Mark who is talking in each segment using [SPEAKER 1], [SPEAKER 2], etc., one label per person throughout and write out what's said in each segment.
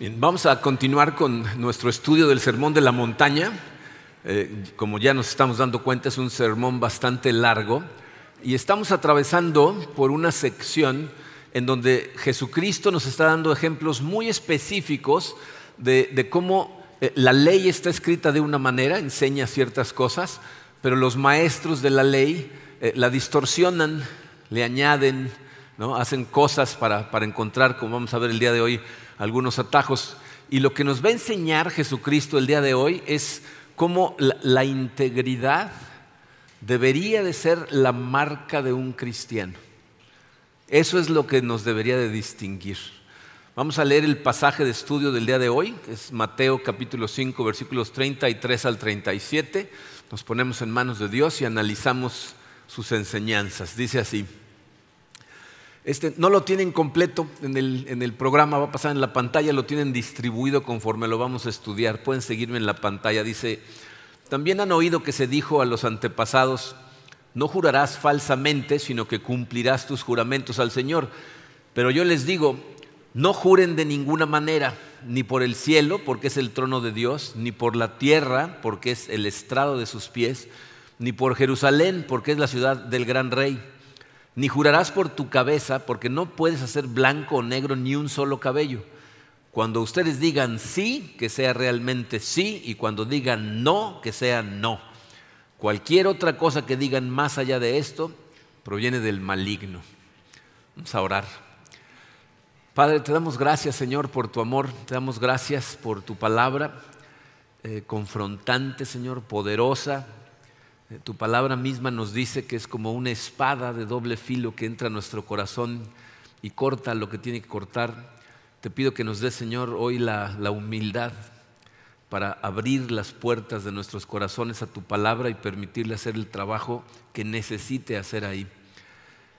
[SPEAKER 1] Bien, vamos a continuar con nuestro estudio del Sermón de la Montaña. Eh, como ya nos estamos dando cuenta, es un sermón bastante largo y estamos atravesando por una sección en donde Jesucristo nos está dando ejemplos muy específicos de, cómo eh, la ley está escrita de una manera, enseña ciertas cosas, pero los maestros de la ley eh, la distorsionan, le añaden, ¿no? hacen cosas para, para encontrar, como vamos a ver el día de hoy, algunos atajos. Y lo que nos va a enseñar Jesucristo el día de hoy es cómo la, integridad debería de ser la marca de un cristiano. Eso es lo que nos debería de distinguir. Vamos a leer el pasaje de estudio del día de hoy, que es Mateo capítulo 5, versículos 33 al 37. Nos ponemos en manos de Dios y analizamos sus enseñanzas. Dice así. Este, no lo tienen completo en el, programa, va a pasar en la pantalla, lo tienen distribuido conforme lo vamos a estudiar. Pueden seguirme en la pantalla. Dice, también han oído que se dijo a los antepasados, no jurarás falsamente, sino que cumplirás tus juramentos al Señor. Pero yo les digo, no juren de ninguna manera, ni por el cielo, porque es el trono de Dios, ni por la tierra, porque es el estrado de sus pies, ni por Jerusalén, porque es la ciudad del gran rey ni jurarás por tu cabeza, porque no puedes hacer blanco o negro ni un solo cabello. Cuando ustedes digan sí, que sea realmente sí, y cuando digan no, que sea no. Cualquier otra cosa que digan más allá de esto proviene del maligno. Vamos a orar. Padre, te damos gracias, Señor, por tu amor, te damos gracias por tu palabra eh, confrontante, Señor, poderosa, tu palabra misma nos dice que es como una espada de doble filo que entra a nuestro corazón y corta lo que tiene que cortar. Te pido que nos dé, Señor, hoy la, humildad para abrir las puertas de nuestros corazones a tu palabra y permitirle hacer el trabajo que necesite hacer ahí.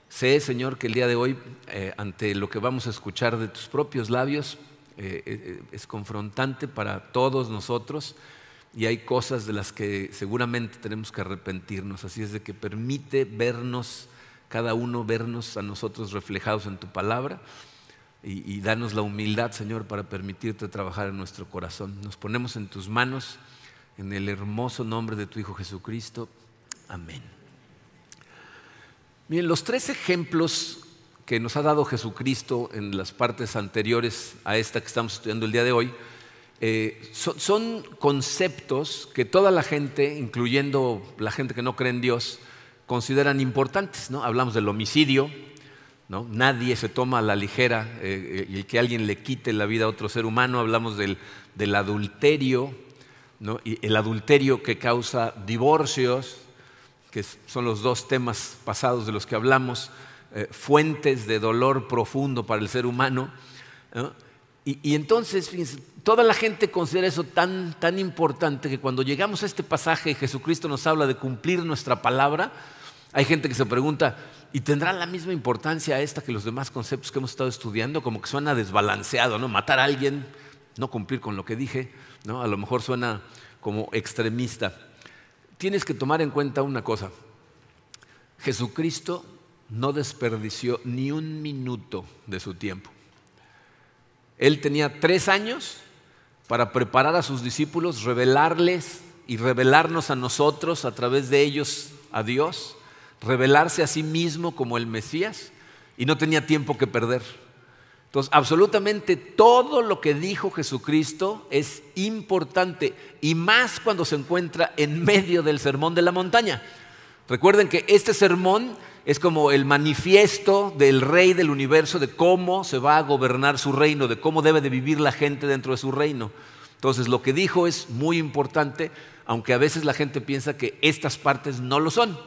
[SPEAKER 1] Sé, Señor, que el día de hoy, eh, ante lo que vamos a escuchar de tus propios labios, eh, es confrontante para todos nosotros y hay cosas de las que seguramente tenemos que arrepentirnos. Así es de que permite vernos, cada uno vernos a nosotros reflejados en tu palabra y, danos la humildad, Señor, para permitirte trabajar en nuestro corazón. Nos ponemos en tus manos, en el hermoso nombre de tu Hijo Jesucristo. Amén. Miren, los tres ejemplos que nos ha dado Jesucristo en las partes anteriores a esta que estamos estudiando el día de hoy, eh, son, conceptos que toda la gente, incluyendo la gente que no cree en Dios, consideran importantes. ¿no? Hablamos del homicidio, ¿no? nadie se toma a la ligera eh, y que alguien le quite la vida a otro ser humano. Hablamos del, adulterio, ¿no? y el adulterio que causa divorcios, que son los dos temas pasados de los que hablamos, eh, fuentes de dolor profundo para el ser humano. Y, y, entonces, fíjense, toda la gente considera eso tan, tan importante que cuando llegamos a este pasaje y Jesucristo nos habla de cumplir nuestra palabra, hay gente que se pregunta, ¿y tendrá la misma importancia esta que los demás conceptos que hemos estado estudiando? Como que suena desbalanceado, ¿no? Matar a alguien, no cumplir con lo que dije, ¿no? A lo mejor suena como extremista. Tienes que tomar en cuenta una cosa. Jesucristo no desperdició ni un minuto de su tiempo. Él tenía tres años para preparar a sus discípulos, revelarles y revelarnos a nosotros a través de ellos a Dios, revelarse a sí mismo como el Mesías y no tenía tiempo que perder. Entonces, absolutamente todo lo que dijo Jesucristo es importante y más cuando se encuentra en medio del sermón de la montaña. Recuerden que este sermón es como el manifiesto del rey del universo de cómo se va a gobernar su reino, de cómo debe de vivir la gente dentro de su reino. Entonces lo que dijo es muy importante, aunque a veces la gente piensa que estas partes no lo son.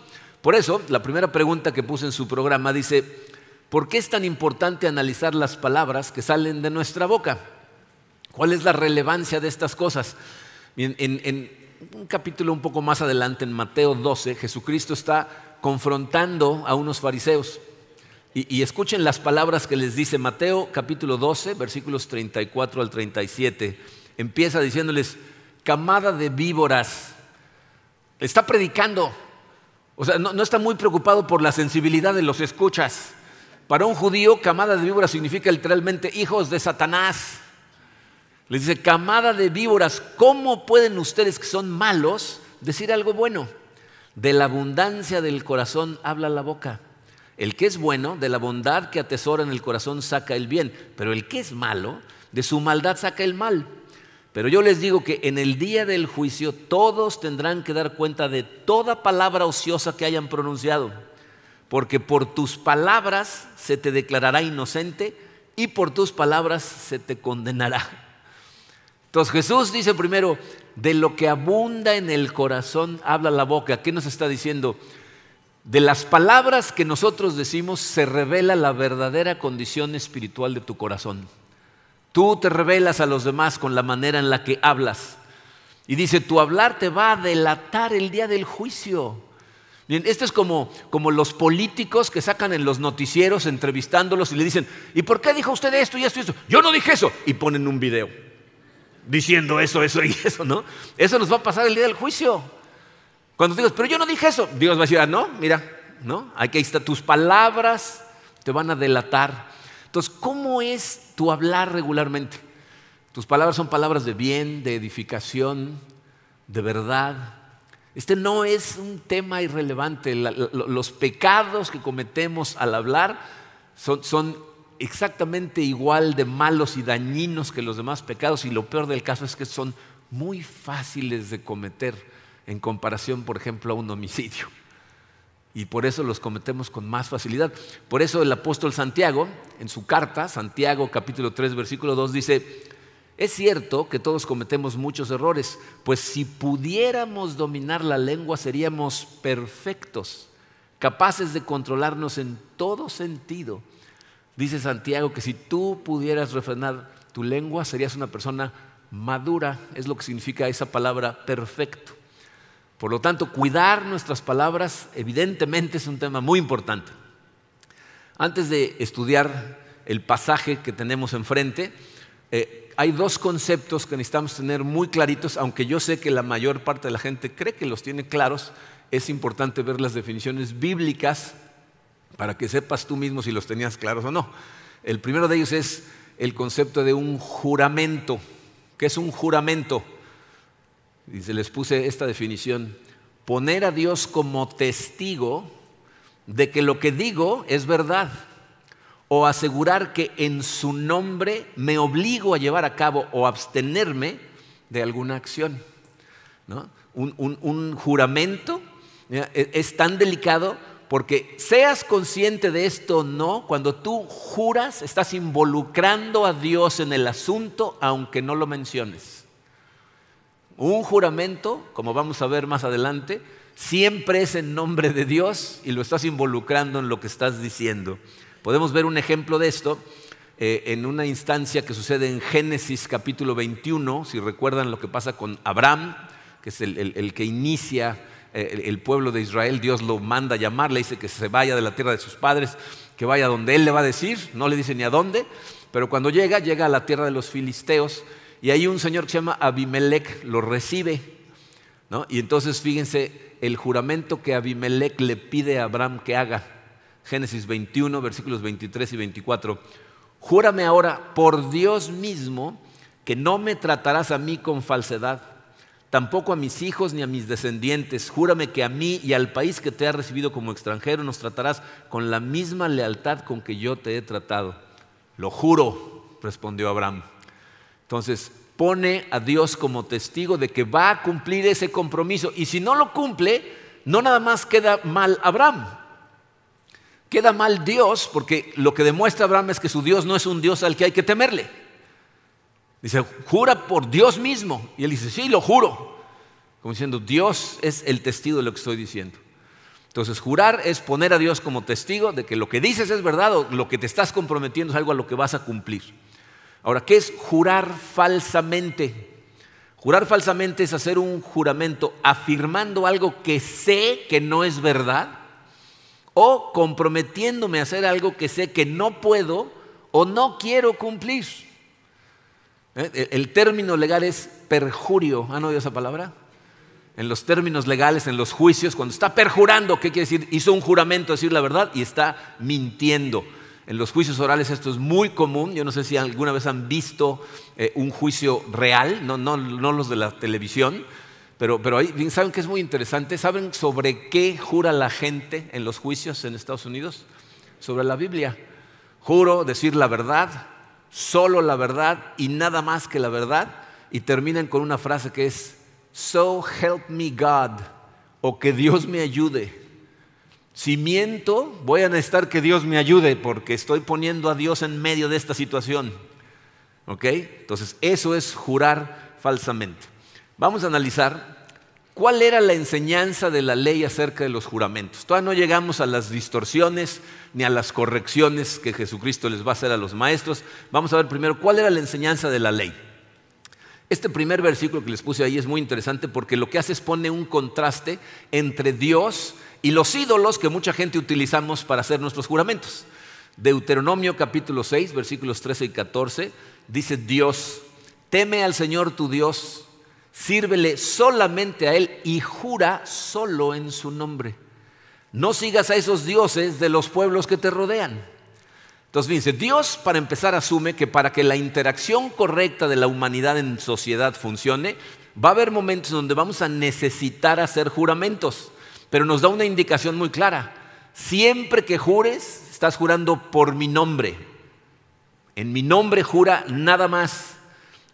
[SPEAKER 1] Por eso, la primera pregunta que puse en su programa dice, ¿por qué es tan importante analizar las palabras que salen de nuestra boca? ¿Cuál es la relevancia de estas cosas? En, en un capítulo un poco más adelante, en Mateo 12, Jesucristo está confrontando a unos fariseos. Y, escuchen las palabras que les dice Mateo capítulo 12, versículos 34 al 37. Empieza diciéndoles, camada de víboras. Está predicando. O sea, no, no está muy preocupado por la sensibilidad de los escuchas. Para un judío, camada de víboras significa literalmente hijos de Satanás. Les dice, camada de víboras, ¿cómo pueden ustedes que son malos decir algo bueno? De la abundancia del corazón habla la boca. El que es bueno, de la bondad que atesora en el corazón saca el bien, pero el que es malo, de su maldad saca el mal. Pero yo les digo que en el día del juicio todos tendrán que dar cuenta de toda palabra ociosa que hayan pronunciado, porque por tus palabras se te declarará inocente y por tus palabras se te condenará. Entonces Jesús dice primero, de lo que abunda en el corazón habla la boca. ¿Qué nos está diciendo? De las palabras que nosotros decimos se revela la verdadera condición espiritual de tu corazón. Tú te revelas a los demás con la manera en la que hablas. Y dice, tu hablar te va a delatar el día del juicio. Bien, esto es como, como los políticos que sacan en los noticieros entrevistándolos y le dicen, ¿y por qué dijo usted esto y esto y esto? Yo no dije eso. Y ponen un video diciendo eso, eso y eso, ¿no? Eso nos va a pasar el día del juicio. Cuando digas, pero yo no dije eso, Dios va a decir, ah, no, mira, ¿no? Aquí está, tus palabras te van a delatar. Entonces, ¿cómo es tu hablar regularmente? Tus palabras son palabras de bien, de edificación, de verdad. Este no es un tema irrelevante. los pecados que cometemos al hablar son, son exactamente igual de malos y dañinos que los demás pecados y lo peor del caso es que son muy fáciles de cometer en comparación, por ejemplo, a un homicidio y por eso los cometemos con más facilidad. Por eso el apóstol Santiago, en su carta, Santiago capítulo 3, versículo 2, dice, es cierto que todos cometemos muchos errores, pues si pudiéramos dominar la lengua seríamos perfectos, capaces de controlarnos en todo sentido. Dice Santiago que si tú pudieras refrenar tu lengua serías una persona madura, es lo que significa esa palabra perfecto. Por lo tanto, cuidar nuestras palabras evidentemente es un tema muy importante. Antes de estudiar el pasaje que tenemos enfrente, eh, hay dos conceptos que necesitamos tener muy claritos, aunque yo sé que la mayor parte de la gente cree que los tiene claros, es importante ver las definiciones bíblicas para que sepas tú mismo si los tenías claros o no. El primero de ellos es el concepto de un juramento. ¿Qué es un juramento? Y se les puse esta definición, poner a Dios como testigo de que lo que digo es verdad o asegurar que en su nombre me obligo a llevar a cabo o abstenerme de alguna acción. Un, juramento e, es tan delicado porque seas consciente de esto o no, cuando tú juras estás involucrando a Dios en el asunto aunque no lo menciones. Un juramento, como vamos a ver más adelante, siempre es en nombre de Dios y lo estás involucrando en lo que estás diciendo. Podemos ver un ejemplo de esto eh, en una instancia que sucede en Génesis capítulo 21, si recuerdan lo que pasa con Abraham, que es el, que inicia el, pueblo de Israel, Dios lo manda a llamar, le dice que se vaya de la tierra de sus padres, que vaya donde él le va a decir, no le dice ni a dónde, pero cuando llega, llega a la tierra de los filisteos y ahí un señor que se llama Abimelech lo recibe. ¿no? Y entonces fíjense el juramento que Abimelech le pide a Abraham que haga. Génesis 21, versículos 23 y 24. Júrame ahora por Dios mismo que no me tratarás a mí con falsedad, tampoco a mis hijos ni a mis descendientes. Júrame que a mí y al país que te ha recibido como extranjero nos tratarás con la misma lealtad con que yo te he tratado. Lo juro, respondió Abraham. Entonces, pone a Dios como testigo de que va a cumplir ese compromiso. Y si no lo cumple, no nada más queda mal Abraham. Queda mal Dios porque lo que demuestra Abraham es que su Dios no es un Dios al que hay que temerle. Dice, jura por Dios mismo. Y él dice, sí, lo juro. Como diciendo, Dios es el testigo de lo que estoy diciendo. Entonces, jurar es poner a Dios como testigo de que lo que dices es verdad o lo que te estás comprometiendo es algo a lo que vas a cumplir. Ahora, ¿qué es jurar falsamente? Jurar falsamente es hacer un juramento afirmando algo que sé que no es verdad o comprometiéndome a hacer algo que sé que no puedo o no quiero cumplir. ¿Eh? El término legal es perjurio. ¿Han oído esa palabra? En los términos legales, en los juicios, cuando está perjurando, ¿qué quiere decir? Hizo un juramento, decir la verdad, y está mintiendo. En los juicios orales esto es muy común. Yo no sé si alguna vez han visto eh, un juicio real, no, no, no, los de la televisión, pero, pero ahí, ¿saben que es muy interesante? ¿Saben sobre qué jura la gente en los juicios en Estados Unidos? Sobre la Biblia. Juro decir la verdad, solo la verdad y nada más que la verdad. Y terminan con una frase que es, So help me God, o que Dios me ayude. Si miento, voy a necesitar que Dios me ayude porque estoy poniendo a Dios en medio de esta situación. ¿Ok? Entonces, eso es jurar falsamente. Vamos a analizar cuál era la enseñanza de la ley acerca de los juramentos. Todavía no llegamos a las distorsiones ni a las correcciones que Jesucristo les va a hacer a los maestros. Vamos a ver primero cuál era la enseñanza de la ley. Este primer versículo que les puse ahí es muy interesante porque lo que hace es pone un contraste entre Dios y los ídolos que mucha gente utilizamos para hacer nuestros juramentos. Deuteronomio capítulo 6, versículos 13 y 14, dice Dios, teme al Señor tu Dios, sírvele solamente a Él y jura solo en su nombre. No sigas a esos dioses de los pueblos que te rodean. Entonces dice, Dios para empezar asume que para que la interacción correcta de la humanidad en sociedad funcione, va a haber momentos donde vamos a necesitar hacer juramentos pero nos da una indicación muy clara. Siempre que jures, estás jurando por mi nombre. En mi nombre jura nada más.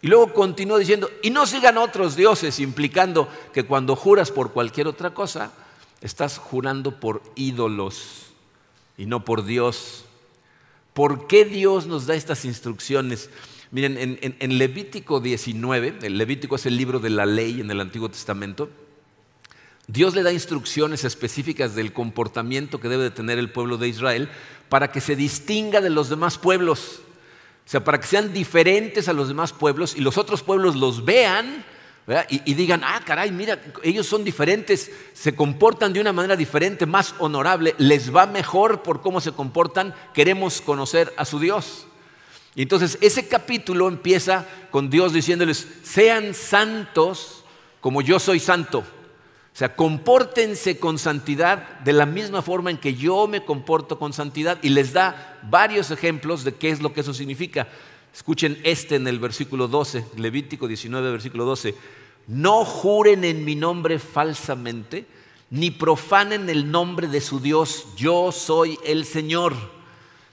[SPEAKER 1] Y luego continúa diciendo, y no sigan otros dioses, implicando que cuando juras por cualquier otra cosa, estás jurando por ídolos y no por Dios. ¿Por qué Dios nos da estas instrucciones? Miren, en, Levítico 19, el Levítico es el libro de la ley en el Antiguo Testamento, Dios le da instrucciones específicas del comportamiento que debe de tener el pueblo de Israel para que se distinga de los demás pueblos. O sea, para que sean diferentes a los demás pueblos y los otros pueblos los vean y, digan, ah, caray, mira, ellos son diferentes, se comportan de una manera diferente, más honorable, les va mejor por cómo se comportan, queremos conocer a su Dios. Entonces ese capítulo empieza con Dios diciéndoles, sean santos como yo soy santo. Sea, compórtense con santidad de la misma forma en que yo me comporto con santidad y les da varios ejemplos de qué es lo que eso significa. Escuchen este en el versículo 12, Levítico 19, versículo 12. No juren en mi nombre falsamente, ni profanen el nombre de su Dios. Yo soy el Señor.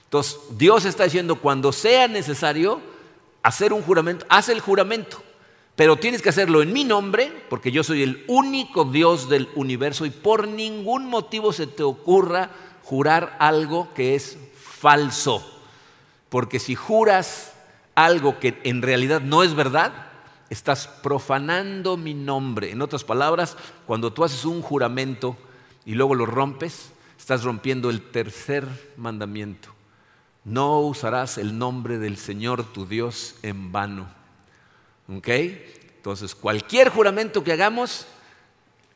[SPEAKER 1] Entonces, Dios está diciendo, cuando sea necesario hacer un juramento, haz el juramento. Pero tienes que hacerlo en mi nombre, porque yo soy el único Dios del universo y por ningún motivo se te ocurra jurar algo que es falso. Porque si juras algo que en realidad no es verdad, estás profanando mi nombre. En otras palabras, cuando tú haces un juramento y luego lo rompes, estás rompiendo el tercer mandamiento. No usarás el nombre del Señor tu Dios en vano. ¿Ok? Entonces, cualquier juramento que hagamos,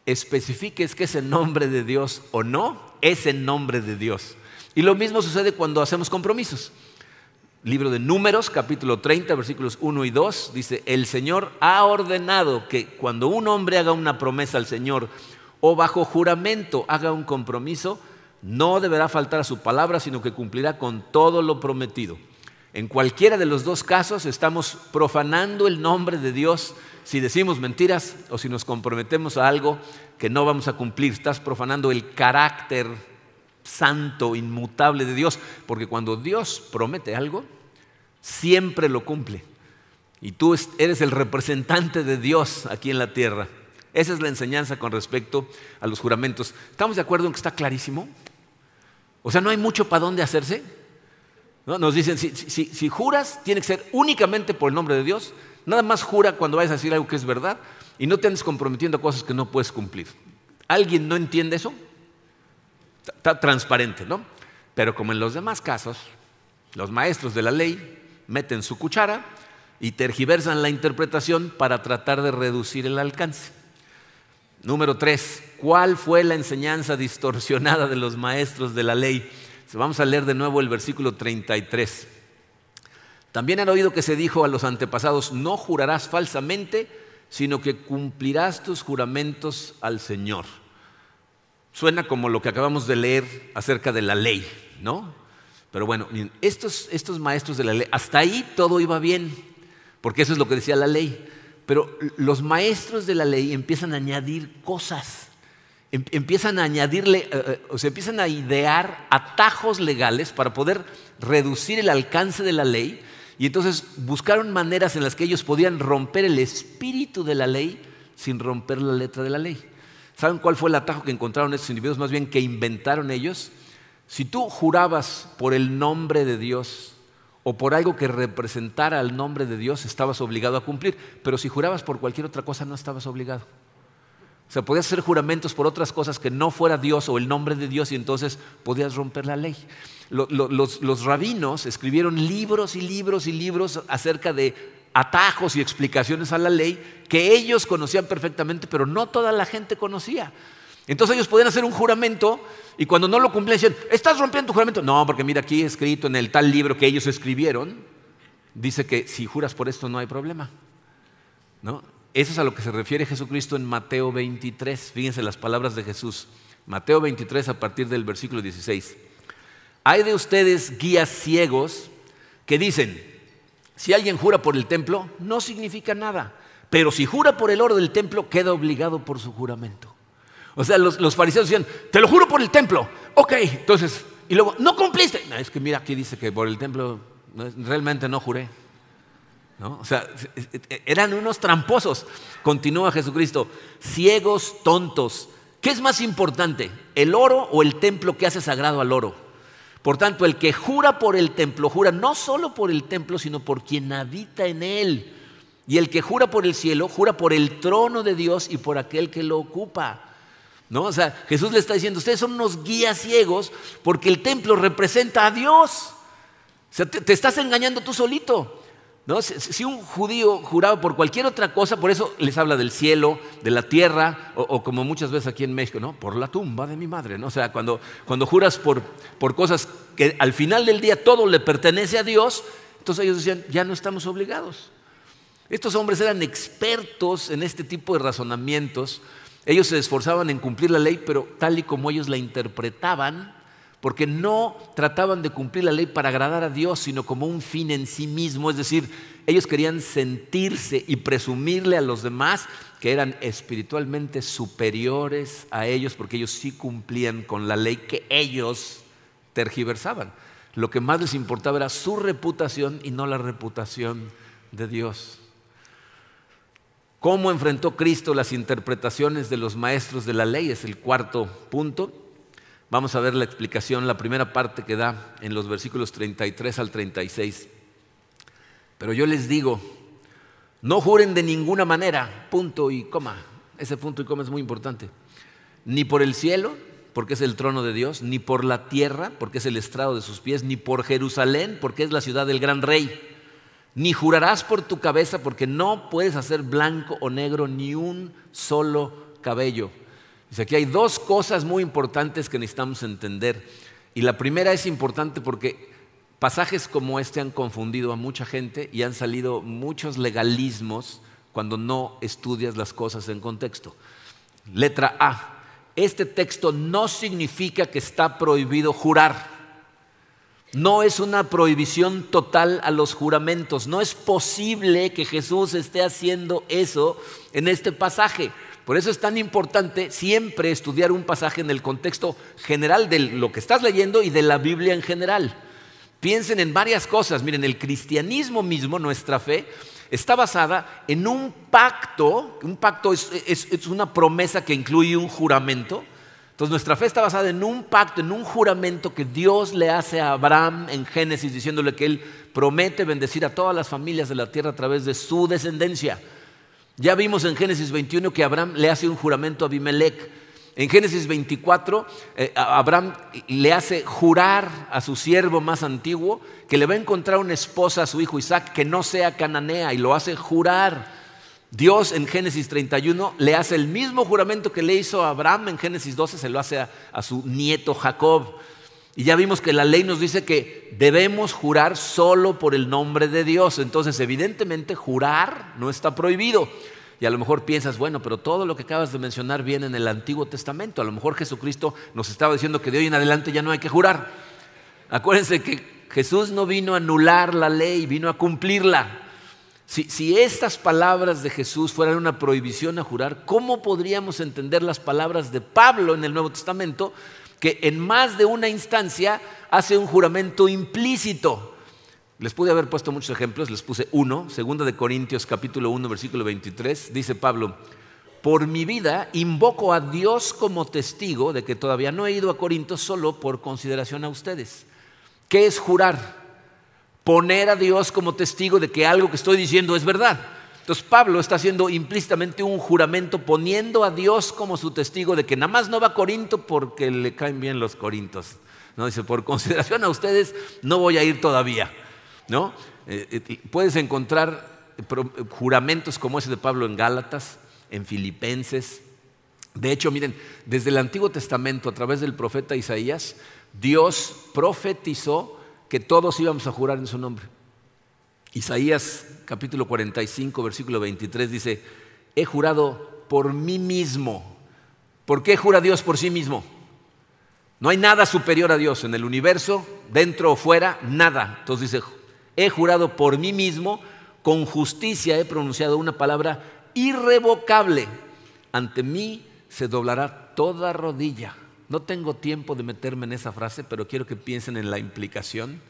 [SPEAKER 1] especifiques que es en nombre de Dios o no, es en nombre de Dios. Y lo mismo sucede cuando hacemos compromisos. Libro de Números, capítulo 30, versículos 1 y 2, dice, el Señor ha ordenado que cuando un hombre haga una promesa al Señor o bajo juramento haga un compromiso, no deberá faltar a su palabra, sino que cumplirá con todo lo prometido. En cualquiera de los dos casos estamos profanando el nombre de Dios si decimos mentiras o si nos comprometemos a algo que no vamos a cumplir. Estás profanando el carácter santo, inmutable de Dios, porque cuando Dios promete algo, siempre lo cumple. Y tú eres el representante de Dios aquí en la tierra. Esa es la enseñanza con respecto a los juramentos. ¿Estamos de acuerdo en que está clarísimo? O sea, no hay mucho para dónde hacerse. Nos dicen, si, juras, tiene que ser únicamente por el nombre de Dios. Nada más jura cuando vayas a decir algo que es verdad y no te andes comprometiendo a cosas que no puedes cumplir. ¿Alguien no entiende eso? Está transparente, ¿no? Pero como en los demás casos, los maestros de la ley meten su cuchara y tergiversan la interpretación para tratar de reducir el alcance. Número tres, ¿cuál fue la enseñanza distorsionada de los maestros de la ley? Vamos a leer de nuevo el versículo 33. También han oído que se dijo a los antepasados, no jurarás falsamente, sino que cumplirás tus juramentos al Señor. Suena como lo que acabamos de leer acerca de la ley, ¿no? Pero bueno, estos, estos maestros de la ley, hasta ahí todo iba bien, porque eso es lo que decía la ley. Pero los maestros de la ley empiezan a añadir cosas, empiezan a añadirle, eh, eh, o sea, empiezan a idear atajos legales para poder reducir el alcance de la ley. Y entonces buscaron maneras en las que ellos podían romper el espíritu de la ley sin romper la letra de la ley. ¿Saben cuál fue el atajo que encontraron estos individuos? Más bien que inventaron ellos. Si tú jurabas por el nombre de Dios o por algo que representara el nombre de Dios, estabas obligado a cumplir. Pero si jurabas por cualquier otra cosa, no estabas obligado. O sea, podías hacer juramentos por otras cosas que no fuera Dios o el nombre de Dios y entonces podías romper la ley. Los, rabinos escribieron libros y libros y libros acerca de atajos y explicaciones a la ley que ellos conocían perfectamente, pero no toda la gente conocía. Entonces ellos podían hacer un juramento y cuando no lo cumplían decían, ¿estás rompiendo tu juramento? No, porque mira aquí escrito en el tal libro que ellos escribieron, dice que si juras por esto no hay problema. ¿No? Eso es a lo que se refiere Jesucristo en Mateo 23. Fíjense las palabras de Jesús. Mateo 23 a partir del versículo 16. Hay de ustedes guías ciegos que dicen, si alguien jura por el templo, no significa nada. Pero si jura por el oro del templo, queda obligado por su juramento. O sea, los, fariseos decían, te lo juro por el templo. Ok, entonces, y luego, no cumpliste. es que mira, aquí dice que por el templo realmente no juré. O sea, eran unos tramposos. Continúa Jesucristo, ciegos, tontos. ¿Qué es más importante, el oro o el templo que hace sagrado al oro? Por tanto, el que jura por el templo, jura no solo por el templo, sino por quien habita en él. Y el que jura por el cielo, jura por el trono de Dios y por aquel que lo ocupa. ¿No? O sea, Jesús le está diciendo, ustedes son unos guías ciegos porque el templo representa a Dios. O sea, te, estás engañando tú solito. ¿No? Si, un judío juraba por cualquier otra cosa, por eso les habla del cielo, de la tierra, o, como muchas veces aquí en México, ¿no? Por la tumba de mi madre, ¿no? O sea, cuando, cuando juras por, por cosas que al final del día todo le pertenece a Dios, entonces ellos decían, ya no estamos obligados. Estos hombres eran expertos en este tipo de razonamientos ellos se esforzaban en cumplir la ley, pero tal y como ellos la interpretaban, porque no trataban de cumplir la ley para agradar a Dios, sino como un fin en sí mismo. Es decir, ellos querían sentirse y presumirle a los demás que eran espiritualmente superiores a ellos, porque ellos sí cumplían con la ley que ellos tergiversaban. Lo que más les importaba era su reputación y no la reputación de Dios. ¿Cómo enfrentó Cristo las interpretaciones de los maestros de la ley? Es el cuarto punto. Vamos a ver la explicación, la primera parte que da en los versículos 33 al 36. Pero yo les digo, no juren de ninguna manera, punto y coma. Ese punto y coma es muy importante. Ni por el cielo, porque es el trono de Dios, ni por la tierra, porque es el estrado de sus pies, ni por Jerusalén, porque es la ciudad del gran rey ni jurarás por tu cabeza porque no puedes hacer blanco o negro ni un solo cabello. Dice, aquí hay dos cosas muy importantes que necesitamos entender. Y la primera es importante porque pasajes como este han confundido a mucha gente y han salido muchos legalismos cuando no estudias las cosas en contexto. Letra A. Este texto no significa que está prohibido jurar. No es una prohibición total a los juramentos. No es posible que Jesús esté haciendo eso en este pasaje. Por eso es tan importante siempre estudiar un pasaje en el contexto general de lo que estás leyendo y de la Biblia en general. Piensen en varias cosas. Miren, el cristianismo mismo, nuestra fe, está basada en un pacto. Un pacto es, una promesa que incluye un juramento entonces nuestra fe está basada en un pacto, en un juramento que Dios le hace a Abraham en Génesis, diciéndole que él promete bendecir a todas las familias de la tierra a través de su descendencia. Ya vimos en Génesis 21 que Abraham le hace un juramento a Abimelech. En Génesis 24, eh, Abraham le hace jurar a su siervo más antiguo que le va a encontrar una esposa a su hijo Isaac que no sea cananea y lo hace jurar. Dios en Génesis 31 le hace el mismo juramento que le hizo a Abraham en Génesis 12, se lo hace a, su nieto Jacob. Y ya vimos que la ley nos dice que debemos jurar solo por el nombre de Dios. Entonces, evidentemente, jurar no está prohibido. Y a lo mejor piensas, bueno, pero todo lo que acabas de mencionar viene en el Antiguo Testamento. A lo mejor Jesucristo nos estaba diciendo que de hoy en adelante ya no hay que jurar. Acuérdense que Jesús no vino a anular la ley, vino a cumplirla. Si, si, estas palabras de Jesús fueran una prohibición a jurar, ¿cómo podríamos entender las palabras de Pablo en el Nuevo Testamento, que en más de una instancia hace un juramento implícito? Les pude haber puesto muchos ejemplos, les puse uno, segunda de Corintios capítulo 1, versículo 23, dice Pablo, por mi vida invoco a Dios como testigo de que todavía no he ido a Corinto solo por consideración a ustedes. ¿Qué es jurar? Poner a Dios como testigo de que algo que estoy diciendo es verdad. Entonces Pablo está haciendo implícitamente un juramento poniendo a Dios como su testigo de que nada más no va a Corinto porque le caen bien los corintos. No dice, por consideración a ustedes no voy a ir todavía. ¿No? Eh, eh, puedes encontrar juramentos como ese de Pablo en Gálatas, en Filipenses. De hecho, miren, desde el Antiguo Testamento, a través del profeta Isaías, Dios profetizó que todos íbamos a jurar en su nombre. Isaías capítulo 45, versículo 23 dice, he jurado por mí mismo. ¿Por qué jura Dios por sí mismo? No hay nada superior a Dios en el universo, dentro o fuera, nada. Entonces dice, he jurado por mí mismo, con justicia he pronunciado una palabra irrevocable. Ante mí se doblará toda rodilla. No tengo tiempo de meterme en esa frase, pero quiero que piensen en la implicación.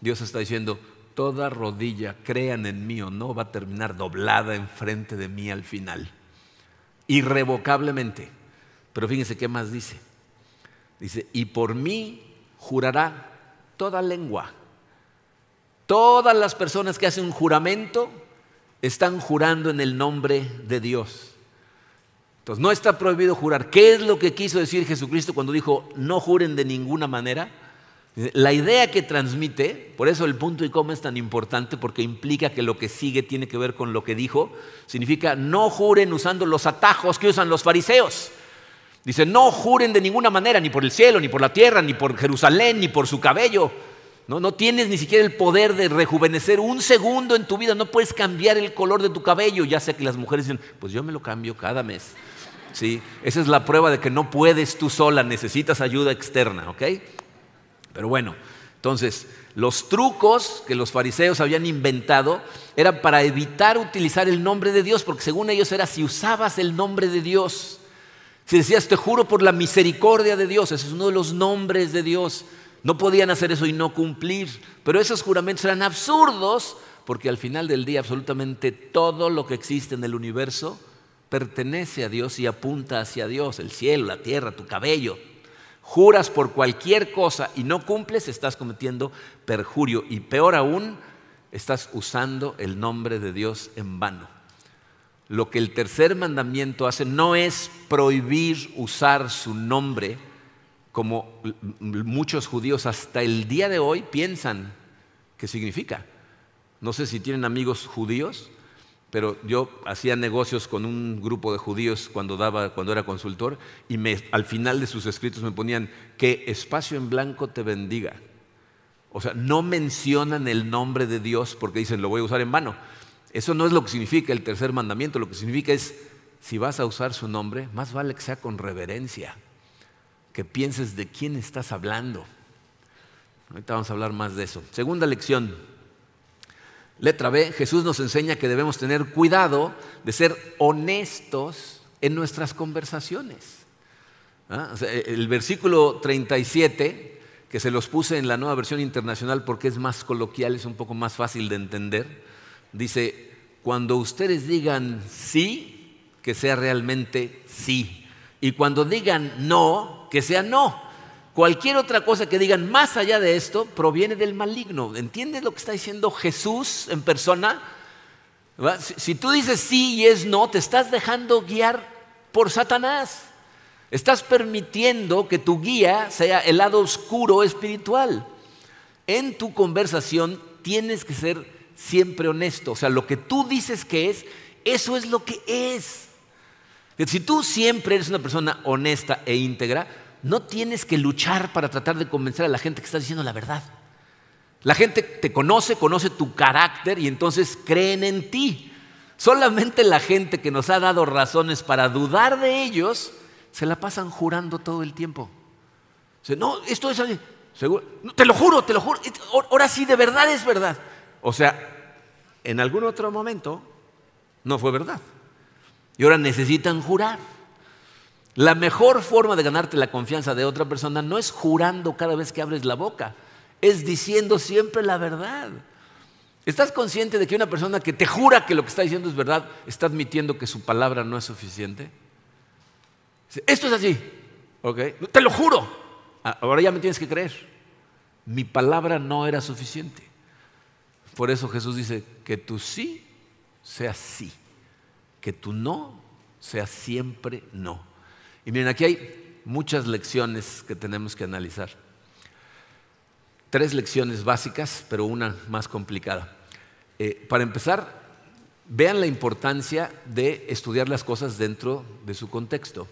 [SPEAKER 1] Dios está diciendo, toda rodilla, crean en mí o no, va a terminar doblada enfrente de mí al final. Irrevocablemente. Pero fíjense qué más dice. Dice, y por mí jurará toda lengua. Todas las personas que hacen un juramento están jurando en el nombre de Dios. Entonces, no está prohibido jurar. ¿Qué es lo que quiso decir Jesucristo cuando dijo, no juren de ninguna manera? La idea que transmite, por eso el punto y coma es tan importante, porque implica que lo que sigue tiene que ver con lo que dijo, significa no juren usando los atajos que usan los fariseos. Dice, no juren de ninguna manera, ni por el cielo, ni por la tierra, ni por Jerusalén, ni por su cabello. No, tienes ni siquiera el poder de rejuvenecer un segundo en tu vida, no puedes cambiar el color de tu cabello. Ya sé que las mujeres dicen, pues yo me lo cambio cada mes. ¿Sí? Esa es la prueba de que no puedes tú sola, necesitas ayuda externa, ¿ok? Pero bueno, entonces, los trucos que los fariseos habían inventado eran para evitar utilizar el nombre de Dios, porque según ellos era si usabas el nombre de Dios, si decías, te juro por la misericordia de Dios, ese es uno de los nombres de Dios, no podían hacer eso y no cumplir. Pero esos juramentos eran absurdos porque al final del día absolutamente todo lo que existe en el universo pertenece a Dios y apunta hacia Dios, el cielo, la tierra, tu cabello. Juras por cualquier cosa y no cumples, estás cometiendo perjurio y peor aún, estás usando el nombre de Dios en vano. Lo que el tercer mandamiento hace no es prohibir usar su nombre, como muchos judíos hasta el día de hoy piensan que significa. No sé si tienen amigos judíos, pero yo hacía negocios con un grupo de judíos cuando, daba, cuando era consultor y al final de sus escritos me ponían que espacio en blanco te bendiga. O sea, no mencionan el nombre de Dios porque dicen lo voy a usar en vano. Eso no es lo que significa el tercer mandamiento, lo que significa es si vas a usar su nombre, más vale que sea con reverencia que pienses de quién estás hablando. Ahorita vamos a hablar más de eso. Segunda lección. Letra B, Jesús nos enseña que debemos tener cuidado de ser honestos en nuestras conversaciones. ¿Ah? el versículo 37, que se los puse en la nueva versión internacional porque es más coloquial, es un poco más fácil de entender, dice, cuando ustedes digan sí, que sea realmente sí. Y cuando digan no, que sea no. Cualquier otra cosa que digan más allá de esto proviene del maligno. ¿Entiendes lo que está diciendo Jesús en persona? Si, tú dices sí y es no, te estás dejando guiar por Satanás. Estás permitiendo que tu guía sea el lado oscuro espiritual. En tu conversación tienes que ser siempre honesto. O sea, lo que tú dices que es, eso es lo que es. Si tú siempre eres una persona honesta e íntegra, no tienes que luchar para tratar de convencer a la gente que estás diciendo la verdad. La gente te conoce, conoce tu carácter y entonces creen en ti. Solamente la gente que nos ha dado razones para dudar de ellos se la pasan jurando todo el tiempo. no, esto es ¿Seguro? te lo juro, te lo juro. Ahora sí, de verdad es verdad. O sea, en algún otro momento no fue verdad. Y ahora necesitan jurar. La mejor forma de ganarte la confianza de otra persona no es jurando cada vez que abres la boca, es diciendo siempre la verdad. ¿Estás consciente de que una persona que te jura que lo que está diciendo es verdad está admitiendo que su palabra no es suficiente? Esto es así, ¿ok? Te lo juro. Ah, ahora ya me tienes que creer. Mi palabra no era suficiente. Por eso Jesús dice que tu sí sea sí, que tu no sea siempre no. Y miren, aquí hay muchas lecciones que tenemos que analizar. Tres lecciones básicas, pero una más complicada. Eh, para empezar, vean la importancia de estudiar las cosas dentro de su contexto.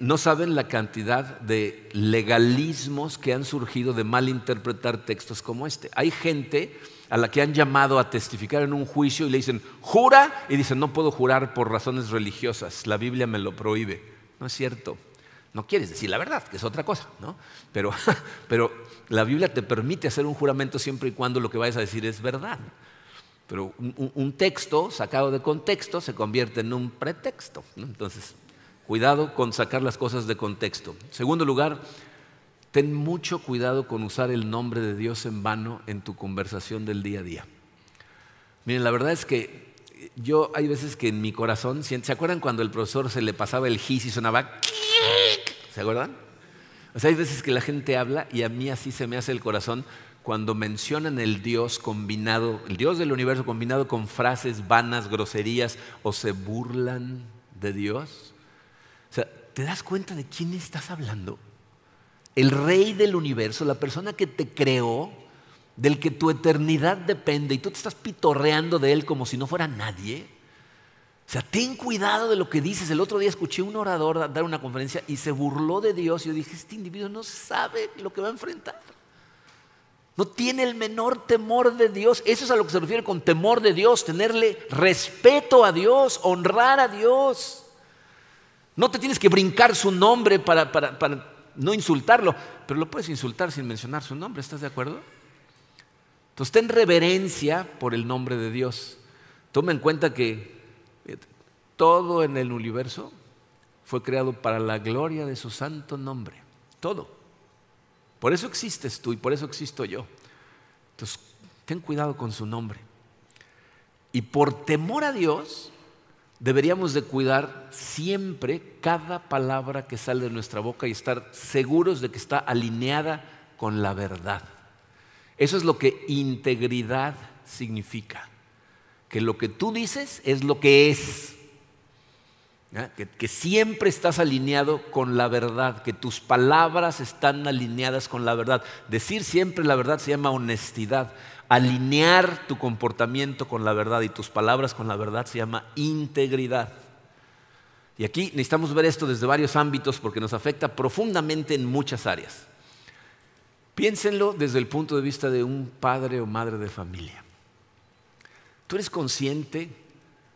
[SPEAKER 1] No saben la cantidad de legalismos que han surgido de malinterpretar textos como este. Hay gente a la que han llamado a testificar en un juicio y le dicen, jura, y dicen, no puedo jurar por razones religiosas, la Biblia me lo prohíbe. No es cierto. No quieres decir la verdad, que es otra cosa, ¿no? Pero, pero la Biblia te permite hacer un juramento siempre y cuando lo que vayas a decir es verdad. Pero un, texto sacado de contexto se convierte en un pretexto. Entonces, cuidado con sacar las cosas de contexto. Segundo lugar, ten mucho cuidado con usar el nombre de Dios en vano en tu conversación del día a día. Miren, la verdad es que yo hay veces que en mi corazón, ¿se acuerdan cuando el profesor se le pasaba el gis y sonaba? ¿Se acuerdan? O sea, hay veces que la gente habla y a mí así se me hace el corazón cuando mencionan el Dios combinado, el Dios del universo combinado con frases vanas, groserías o se burlan de Dios. O sea, ¿te das cuenta de quién estás hablando? El rey del universo, la persona que te creó, del que tu eternidad depende y tú te estás pitorreando de él como si no fuera nadie. O sea, ten cuidado de lo que dices. El otro día escuché a un orador dar una conferencia y se burló de Dios. Y yo dije, este individuo no sabe lo que va a enfrentar. No tiene el menor temor de Dios. Eso es a lo que se refiere con temor de Dios, tenerle respeto a Dios, honrar a Dios. No te tienes que brincar su nombre para, para no insultarlo, pero lo puedes insultar sin mencionar su nombre. ¿Estás de acuerdo? Entonces ten reverencia por el nombre de Dios. Toma en cuenta que todo en el universo fue creado para la gloria de su santo nombre. Todo. Por eso existes tú y por eso existo yo. Entonces, ten cuidado con su nombre. Y por temor a Dios, deberíamos de cuidar siempre cada palabra que sale de nuestra boca y estar seguros de que está alineada con la verdad. Eso es lo que integridad significa. Que lo que tú dices es lo que es. Que, siempre estás alineado con la verdad, que tus palabras están alineadas con la verdad. Decir siempre la verdad se llama honestidad. Alinear tu comportamiento con la verdad y tus palabras con la verdad se llama integridad. Y aquí necesitamos ver esto desde varios ámbitos porque nos afecta profundamente en muchas áreas. Piénsenlo desde el punto de vista de un padre o madre de familia. ¿Tú eres consciente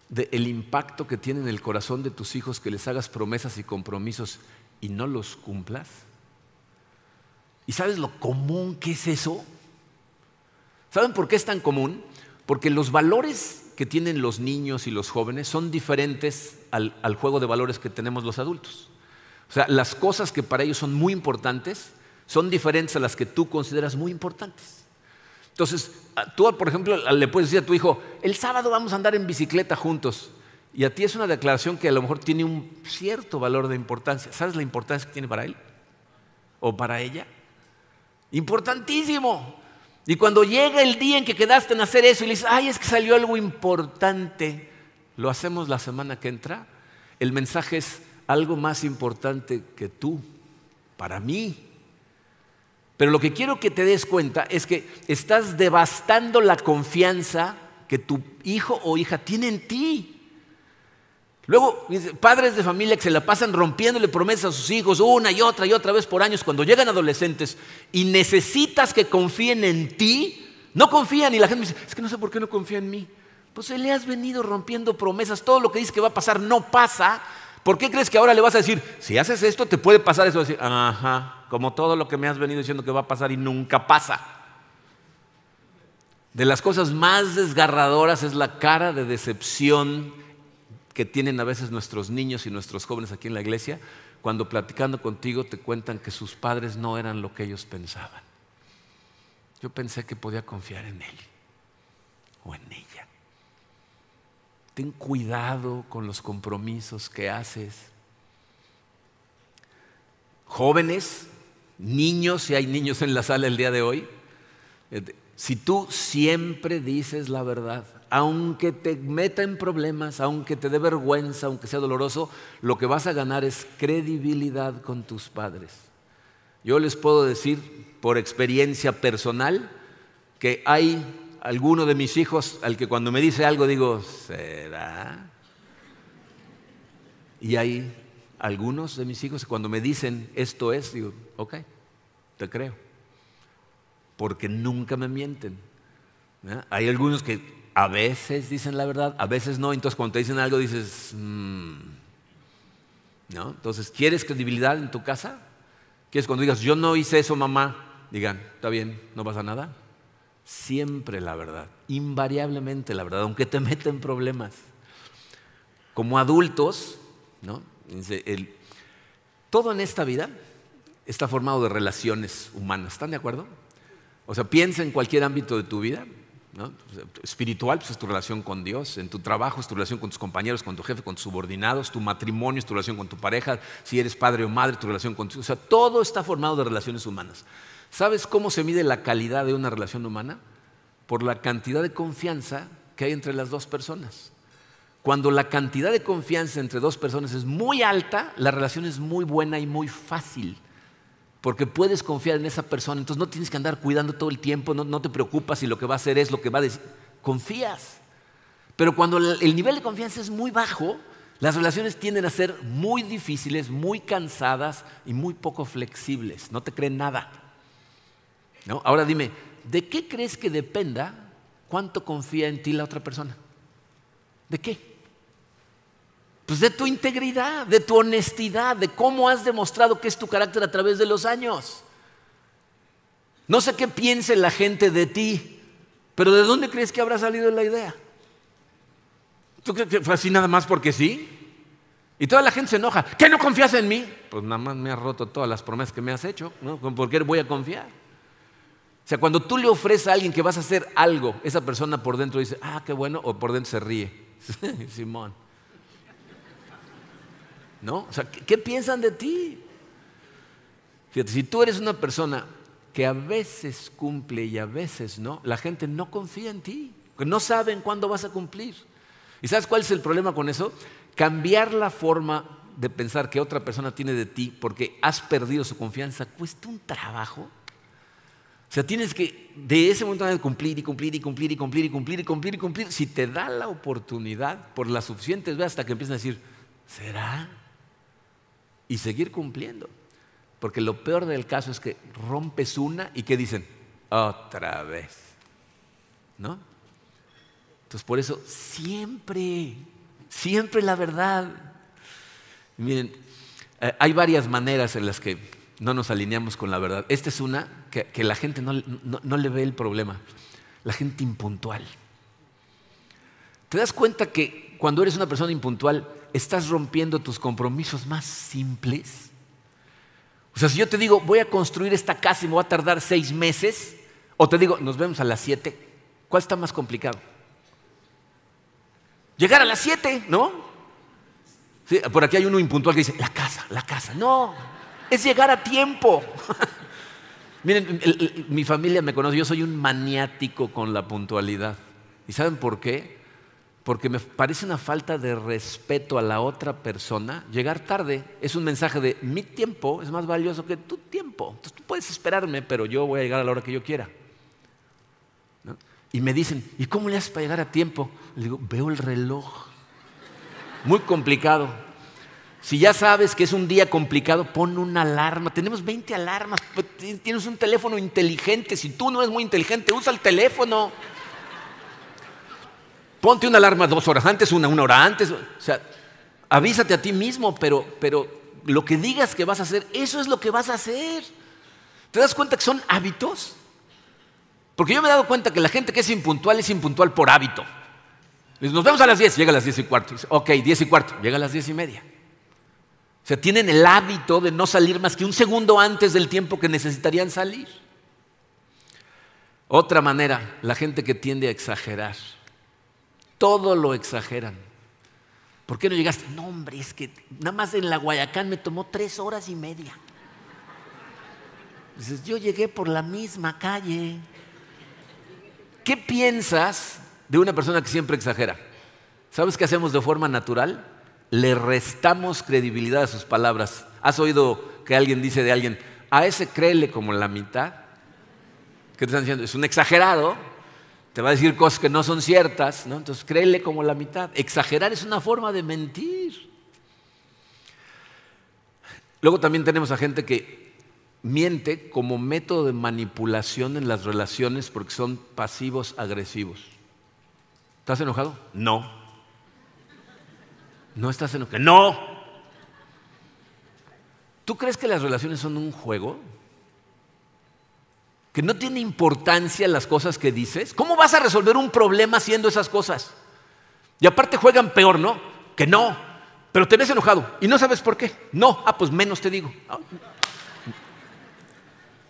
[SPEAKER 1] del impacto que tiene en el corazón de tus hijos que les hagas promesas y compromisos y no los cumplas? ¿Y sabes lo común que es eso? ¿Saben por qué es tan común? Porque los valores que tienen los niños y los jóvenes son diferentes al, juego de valores que tenemos los adultos. O sea, las cosas que para ellos son muy importantes son diferentes a las que tú consideras muy importantes. Entonces, tú, por ejemplo, le puedes decir a tu hijo, el sábado vamos a andar en bicicleta juntos. Y a ti es una declaración que a lo mejor tiene un cierto valor de importancia. ¿Sabes la importancia que tiene para él? ¿O para ella? Importantísimo. Y cuando llega el día en que quedaste en hacer eso y le dices, ay, es que salió algo importante, lo hacemos la semana que entra, el mensaje es algo más importante que tú, para mí. Pero lo que quiero que te des cuenta es que estás devastando la confianza que tu hijo o hija tiene en ti. Luego, padres de familia que se la pasan rompiéndole promesas a sus hijos una y otra y otra vez por años cuando llegan adolescentes y necesitas que confíen en ti, no confían y la gente dice, es que no sé por qué no confía en mí. Pues le has venido rompiendo promesas, todo lo que dice que va a pasar no pasa. ¿Por qué crees que ahora le vas a decir, si haces esto te puede pasar eso? Ajá, como todo lo que me has venido diciendo que va a pasar y nunca pasa. De las cosas más desgarradoras es la cara de decepción que tienen a veces nuestros niños y nuestros jóvenes aquí en la iglesia cuando platicando contigo te cuentan que sus padres no eran lo que ellos pensaban. Yo pensé que podía confiar en él o en ella. Ten cuidado con los compromisos que haces. Jóvenes, niños, si hay niños en la sala el día de hoy, eh, si tú siempre dices la verdad, aunque te meta en problemas, aunque te dé vergüenza, aunque sea doloroso, lo que vas a ganar es credibilidad con tus padres. Yo les puedo decir por experiencia personal que hay alguno de mis hijos al que cuando me dice algo digo, ¿será? Y hay algunos de mis hijos que cuando me dicen esto es, digo, ok, te creo. Porque nunca me mienten. Hay algunos que a veces dicen la verdad, a veces no. Entonces cuando te dicen algo dices, mm". ¿no? Entonces, ¿quieres credibilidad en tu casa? ¿Quieres cuando digas, yo no hice eso, mamá? Digan, está bien, no pasa nada. Siempre la verdad, invariablemente la verdad, aunque te meta en problemas. Como adultos, ¿no? todo en esta vida está formado de relaciones humanas, ¿están de acuerdo? O sea, piensa en cualquier ámbito de tu vida, Espiritual pues, es tu relación con Dios, en tu trabajo es tu relación con tus compañeros, con tu jefe, con tus subordinados, tu matrimonio es tu relación con tu pareja, si eres padre o madre, tu relación con tu... O sea, todo está formado de relaciones humanas. ¿Sabes cómo se mide la calidad de una relación humana? Por la cantidad de confianza que hay entre las dos personas. Cuando la cantidad de confianza entre dos personas es muy alta, la relación es muy buena y muy fácil porque puedes confiar en esa persona, entonces no tienes que andar cuidando todo el tiempo, no, te preocupas si lo que va a hacer es lo que va a decir, confías. Pero cuando el nivel de confianza es muy bajo, las relaciones tienden a ser muy difíciles, muy cansadas y muy poco flexibles, no te creen nada. ¿No? Ahora dime, ¿de qué crees que dependa cuánto confía en ti la otra persona? ¿De qué? Pues de tu integridad, de tu honestidad, de cómo has demostrado que es tu carácter a través de los años. No sé qué piense la gente de ti, pero ¿de dónde crees que habrá salido la idea? ¿Tú crees que fue así nada más porque sí? Y toda la gente se enoja. ¿Qué no confías en mí? Pues nada más me has roto todas las promesas que me has hecho. ¿no? ¿Por qué voy a confiar? O sea, cuando tú le ofreces a alguien que vas a hacer algo, esa persona por dentro dice, ah, qué bueno, o por dentro se ríe. Simón. ¿No? O sea, ¿qué, piensan de ti? Fíjate, si tú eres una persona que a veces cumple y a veces no, la gente no confía en ti, no saben cuándo vas a cumplir. ¿Y sabes cuál es el problema con eso? Cambiar la forma de pensar que otra persona tiene de ti porque has perdido su confianza cuesta un trabajo. O sea, tienes que de ese momento cumplir y cumplir y cumplir y cumplir y cumplir y cumplir y cumplir. Si te da la oportunidad por las suficientes veces hasta que empiezan a decir, ¿será? Y seguir cumpliendo. Porque lo peor del caso es que rompes una y que dicen, otra vez. ¿No? Entonces por eso siempre, siempre la verdad. Miren, eh, hay varias maneras en las que no nos alineamos con la verdad. Esta es una que, la gente no, no le ve el problema. La gente impuntual. ¿Te das cuenta que cuando eres una persona impuntual, estás rompiendo tus compromisos más simples. O sea, si yo te digo, voy a construir esta casa y me va a tardar seis meses, o te digo, nos vemos a las siete, ¿cuál está más complicado? Llegar a las siete, ¿no? por aquí hay uno impuntual que dice, la casa, la casa. No, es llegar a tiempo. Miren, mi familia me conoce, yo soy un maniático con la puntualidad. ¿Y saben por qué? Porque me parece una falta de respeto a la otra persona. Llegar tarde es un mensaje de mi tiempo es más valioso que tu tiempo. Entonces tú puedes esperarme, pero yo voy a llegar a la hora que yo quiera. Y me dicen, ¿y cómo le haces para llegar a tiempo? Le digo, veo el reloj. Muy complicado. Si ya sabes que es un día complicado, pon una alarma. Tenemos 20 alarmas. Tienes un teléfono inteligente. Si tú no eres muy inteligente, usa el teléfono. Ponte una alarma dos horas antes, una, una hora antes. O sea, avísate a ti mismo, pero, pero lo que digas que vas a hacer, eso es lo que vas a hacer. ¿Te das cuenta que son hábitos? Porque yo me he dado cuenta que la gente que es impuntual es impuntual por hábito. Nos vemos a las 10, llega a las 10 y cuarto. Ok, 10 y cuarto, llega a las 10 y media. O sea, tienen el hábito de no salir más que un segundo antes del tiempo que necesitarían salir. Otra manera, la gente que tiende a exagerar. Todo lo exageran. ¿Por qué no llegaste? No, hombre, es que nada más en la Guayacán me tomó tres horas y media. Dices, yo llegué por la misma calle. ¿Qué piensas de una persona que siempre exagera? ¿Sabes qué hacemos de forma natural? Le restamos credibilidad a sus palabras. ¿Has oído que alguien dice de alguien, a ese créele como la mitad? ¿Qué te están diciendo? Es un exagerado, te va a decir cosas que no son ciertas, ¿no? Entonces créele como la mitad. Exagerar es una forma de mentir. Luego también tenemos a gente que miente como método de manipulación en las relaciones porque son pasivos agresivos. ¿Estás enojado? No. ¿No estás enojado? No. ¿Tú crees que las relaciones son un juego? ¿Que no tiene importancia las cosas que dices? ¿Cómo vas a resolver un problema haciendo esas cosas? Y aparte juegan peor, ¿no? Que no. Pero te ves enojado y no sabes por qué. No. Ah, pues menos te digo.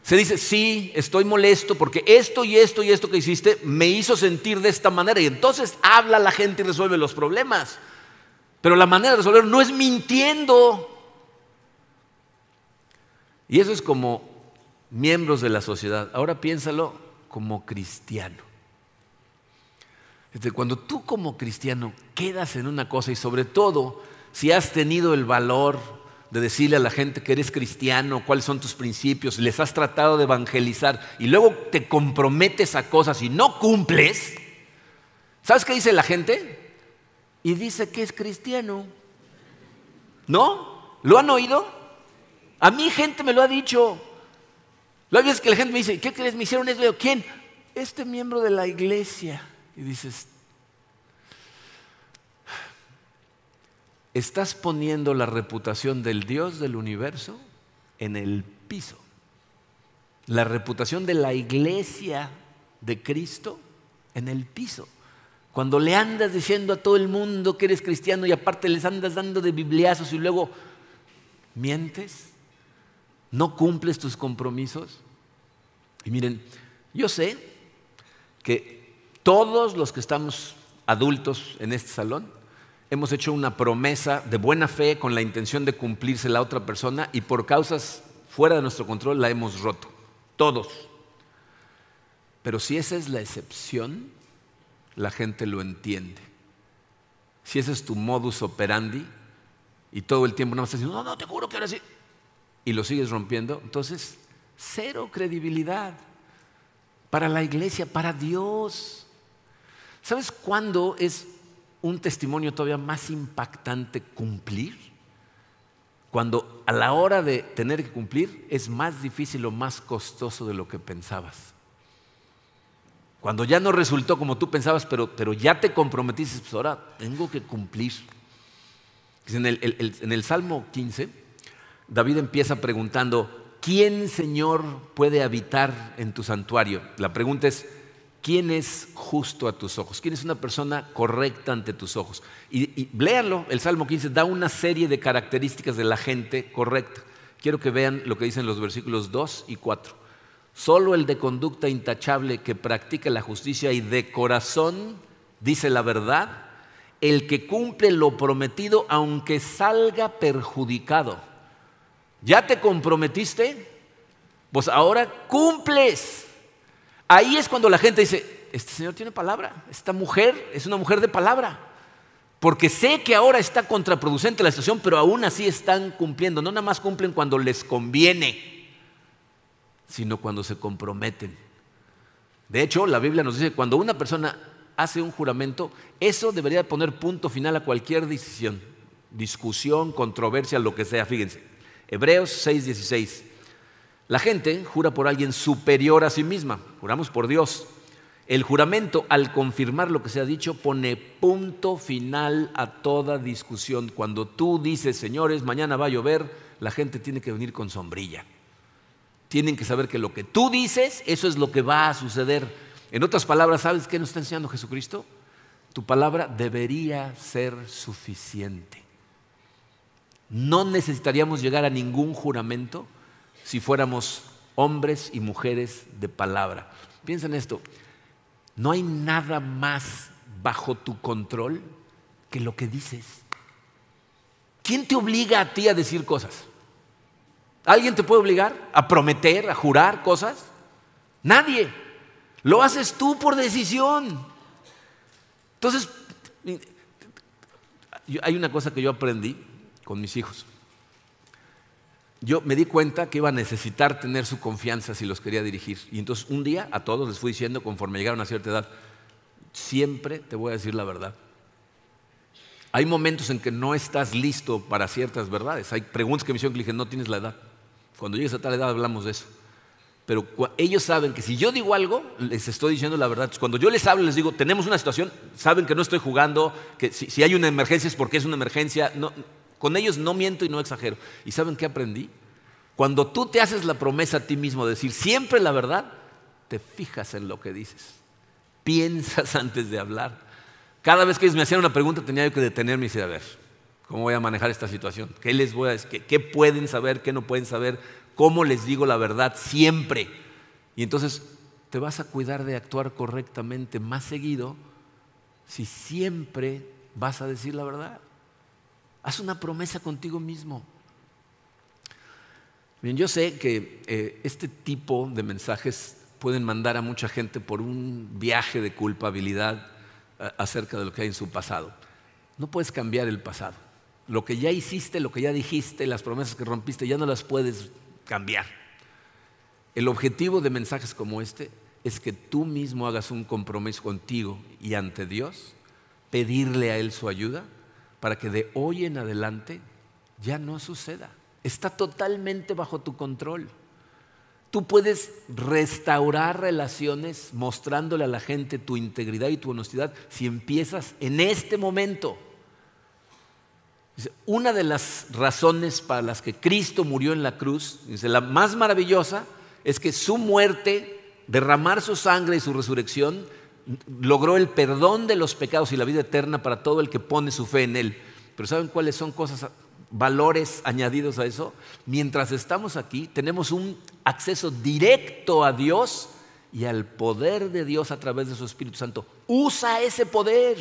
[SPEAKER 1] Se dice, sí, estoy molesto porque esto y esto y esto que hiciste me hizo sentir de esta manera. Y entonces habla la gente y resuelve los problemas. Pero la manera de resolverlo no es mintiendo. Y eso es como miembros de la sociedad. Ahora piénsalo como cristiano. Cuando tú como cristiano quedas en una cosa y sobre todo si has tenido el valor de decirle a la gente que eres cristiano, cuáles son tus principios, les has tratado de evangelizar y luego te comprometes a cosas y no cumples, ¿sabes qué dice la gente? Y dice que es cristiano. ¿No? ¿Lo han oído? A mí gente me lo ha dicho. La vez que la gente me dice, ¿qué crees? Me hicieron eso. ¿Quién? Este miembro de la iglesia. Y dices, estás poniendo la reputación del Dios del universo en el piso. La reputación de la iglesia de Cristo en el piso. Cuando le andas diciendo a todo el mundo que eres cristiano y aparte les andas dando de bibliazos y luego mientes, no cumples tus compromisos. Y miren, yo sé que todos los que estamos adultos en este salón hemos hecho una promesa de buena fe con la intención de cumplirse la otra persona y por causas fuera de nuestro control la hemos roto. Todos. Pero si esa es la excepción, la gente lo entiende. Si ese es tu modus operandi y todo el tiempo no estás diciendo, no, no, te juro que ahora sí, y lo sigues rompiendo, entonces cero credibilidad para la iglesia, para Dios. ¿Sabes cuándo es un testimonio todavía más impactante cumplir, cuando a la hora de tener que cumplir es más difícil o más costoso de lo que pensabas. Cuando ya no resultó como tú pensabas, pero, pero ya te comprometiste, pues ahora tengo que cumplir. En el, en el Salmo 15, David empieza preguntando, ¿quién, Señor, puede habitar en tu santuario? La pregunta es, ¿Quién es justo a tus ojos? ¿Quién es una persona correcta ante tus ojos? Y, léanlo, el Salmo 15 da una serie de características de la gente correcta. Quiero que vean lo que dicen los versículos 2 y 4. Solo el de conducta intachable que practica la justicia y de corazón dice la verdad, el que cumple lo prometido aunque salga perjudicado. ¿Ya te comprometiste? Pues ahora cumples. Ahí es cuando la gente dice, este señor tiene palabra, esta mujer es una mujer de palabra. Porque sé que ahora está contraproducente la situación, pero aún así están cumpliendo. No nada más cumplen cuando les conviene, sino cuando se comprometen. De hecho, la Biblia nos dice cuando una persona hace un juramento, eso debería poner punto final a cualquier decisión, discusión, controversia, lo que sea. Fíjense, Hebreos 6:16. La gente jura por alguien superior a sí misma, juramos por Dios. El juramento, al confirmar lo que se ha dicho, pone punto final a toda discusión. Cuando tú dices, señores, mañana va a llover, la gente tiene que venir con sombrilla. Tienen que saber que lo que tú dices, eso es lo que va a suceder. En otras palabras, ¿sabes qué nos está enseñando Jesucristo? Tu palabra debería ser suficiente. No necesitaríamos llegar a ningún juramento si fuéramos hombres y mujeres de palabra. Piensa en esto, no hay nada más bajo tu control que lo que dices. ¿Quién te obliga a ti a decir cosas? ¿Alguien te puede obligar a prometer, a jurar cosas? Nadie. Lo haces tú por decisión. Entonces, hay una cosa que yo aprendí con mis hijos. Yo me di cuenta que iba a necesitar tener su confianza si los quería dirigir. Y entonces un día a todos les fui diciendo, conforme llegaron a cierta edad, siempre te voy a decir la verdad. Hay momentos en que no estás listo para ciertas verdades. Hay preguntas que me hicieron que dije, no tienes la edad. Cuando llegues a tal edad hablamos de eso. Pero ellos saben que si yo digo algo, les estoy diciendo la verdad. Cuando yo les hablo, les digo, tenemos una situación, saben que no estoy jugando, que si, hay una emergencia es porque es una emergencia. Con ellos no miento y no exagero. ¿Y saben qué aprendí? Cuando tú te haces la promesa a ti mismo de decir siempre la verdad, te fijas en lo que dices. Piensas antes de hablar. Cada vez que ellos me hacían una pregunta tenía yo que detenerme y decir, a ver, ¿Cómo voy a manejar esta situación? ¿Qué les voy a decir? ¿Qué, pueden saber? ¿Qué no pueden saber? ¿Cómo les digo la verdad siempre? Y entonces te vas a cuidar de actuar correctamente más seguido si siempre vas a decir la verdad. Haz una promesa contigo mismo. Bien, yo sé que eh, este tipo de mensajes pueden mandar a mucha gente por un viaje de culpabilidad acerca de lo que hay en su pasado. No puedes cambiar el pasado. Lo que ya hiciste, lo que ya dijiste, las promesas que rompiste, ya no las puedes cambiar. El objetivo de mensajes como este es que tú mismo hagas un compromiso contigo y ante Dios, pedirle a Él su ayuda para que de hoy en adelante ya no suceda. Está totalmente bajo tu control. Tú puedes restaurar relaciones mostrándole a la gente tu integridad y tu honestidad si empiezas en este momento. Una de las razones para las que Cristo murió en la cruz, la más maravillosa, es que su muerte, derramar su sangre y su resurrección, logró el perdón de los pecados y la vida eterna para todo el que pone su fe en Él. Pero ¿saben cuáles son cosas, valores añadidos a eso? Mientras estamos aquí, tenemos un acceso directo a Dios y al poder de Dios a través de su Espíritu Santo. Usa ese poder.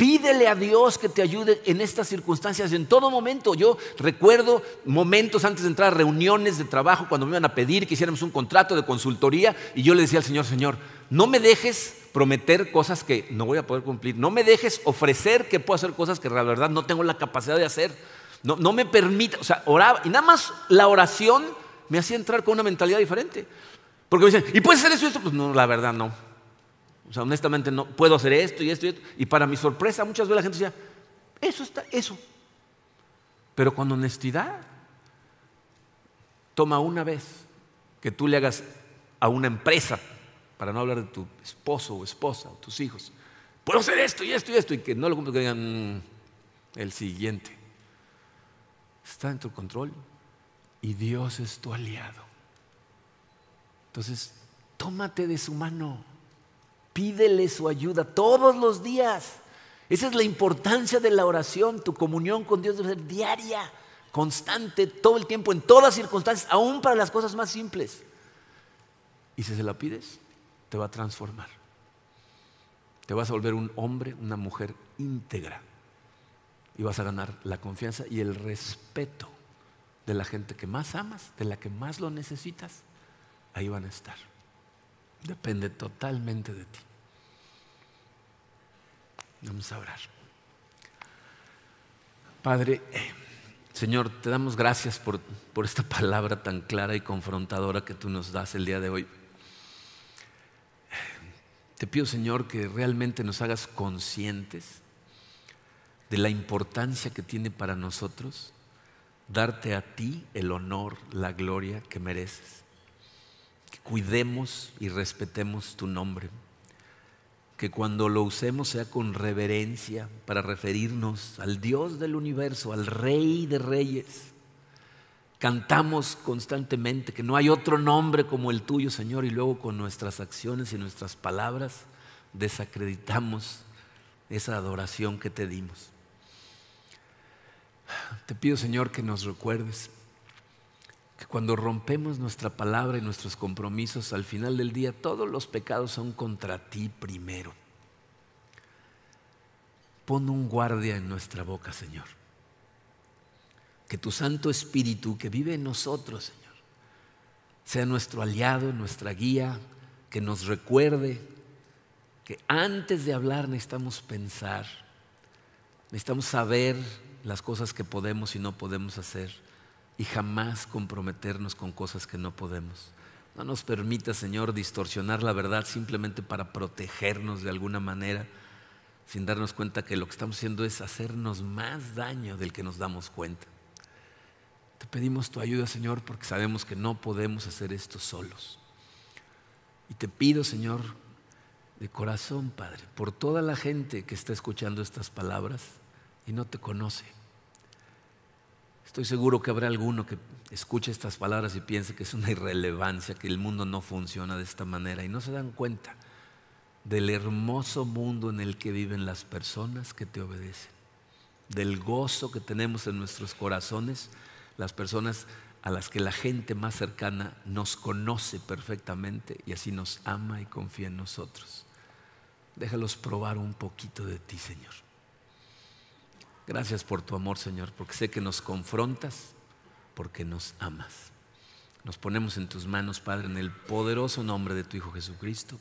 [SPEAKER 1] Pídele a Dios que te ayude en estas circunstancias en todo momento. Yo recuerdo momentos antes de entrar a reuniones de trabajo cuando me iban a pedir que hiciéramos un contrato de consultoría y yo le decía al Señor, Señor, no me dejes prometer cosas que no voy a poder cumplir. No me dejes ofrecer que puedo hacer cosas que la verdad no tengo la capacidad de hacer. No, no me permita, o sea, oraba y nada más la oración me hacía entrar con una mentalidad diferente. Porque me dicen, ¿y puedes hacer eso y esto? Pues no, la verdad no. O sea, honestamente no puedo hacer esto y esto y esto. Y para mi sorpresa, muchas veces la gente decía, eso está, eso. Pero con honestidad, toma una vez que tú le hagas a una empresa, para no hablar de tu esposo o esposa o tus hijos, puedo hacer esto y esto y esto, y que no lo cumplan, que digan mm, el siguiente. Está en tu control y Dios es tu aliado. Entonces, tómate de su mano. Pídele su ayuda todos los días. Esa es la importancia de la oración. Tu comunión con Dios debe ser diaria, constante, todo el tiempo, en todas circunstancias, aún para las cosas más simples. Y si se la pides, te va a transformar. Te vas a volver un hombre, una mujer íntegra. Y vas a ganar la confianza y el respeto de la gente que más amas, de la que más lo necesitas. Ahí van a estar. Depende totalmente de ti. Vamos a orar. Padre, Señor, te damos gracias por, por, esta palabra tan clara y confrontadora que tú nos das el día de hoy. Te pido, Señor, que realmente nos hagas conscientes de la importancia que tiene para nosotros darte a ti el honor, la gloria que mereces que cuidemos y respetemos tu nombre, que cuando lo usemos sea con reverencia para referirnos al Dios del universo, al Rey de Reyes, cantamos constantemente que no hay otro nombre como el tuyo, Señor, y luego con nuestras acciones y nuestras palabras desacreditamos esa adoración que te dimos. Te pido, Señor, que nos recuerdes que cuando rompemos nuestra palabra y nuestros compromisos, al final del día todos los pecados son contra ti primero. Pon un guardia en nuestra boca, Señor. Que tu Santo Espíritu que vive en nosotros, Señor, sea nuestro aliado, nuestra guía, que nos recuerde que antes de hablar necesitamos pensar, necesitamos saber las cosas que podemos y no podemos hacer y jamás comprometernos con cosas que no podemos. No nos permita, Señor, distorsionar la verdad simplemente para protegernos de alguna manera, sin darnos cuenta que lo que estamos haciendo es hacernos más daño del que nos damos cuenta. Te pedimos tu ayuda, Señor, porque sabemos que no podemos hacer esto solos. Y te pido, Señor, de corazón, Padre, por toda la gente que está escuchando estas palabras y no te conoce. Estoy seguro que habrá alguno que escuche estas palabras y piense que es una irrelevancia, que el mundo no funciona de esta manera y no se dan cuenta del hermoso mundo en el que viven las personas que te obedecen, del gozo que tenemos en nuestros corazones, las personas a las que la gente más cercana nos conoce perfectamente y así nos ama y confía en nosotros. Déjalos probar un poquito de ti, Señor. Gracias por tu amor, Señor, porque sé que nos confrontas, porque nos amas. Nos ponemos en tus manos, Padre, en el poderoso nombre de tu Hijo Jesucristo.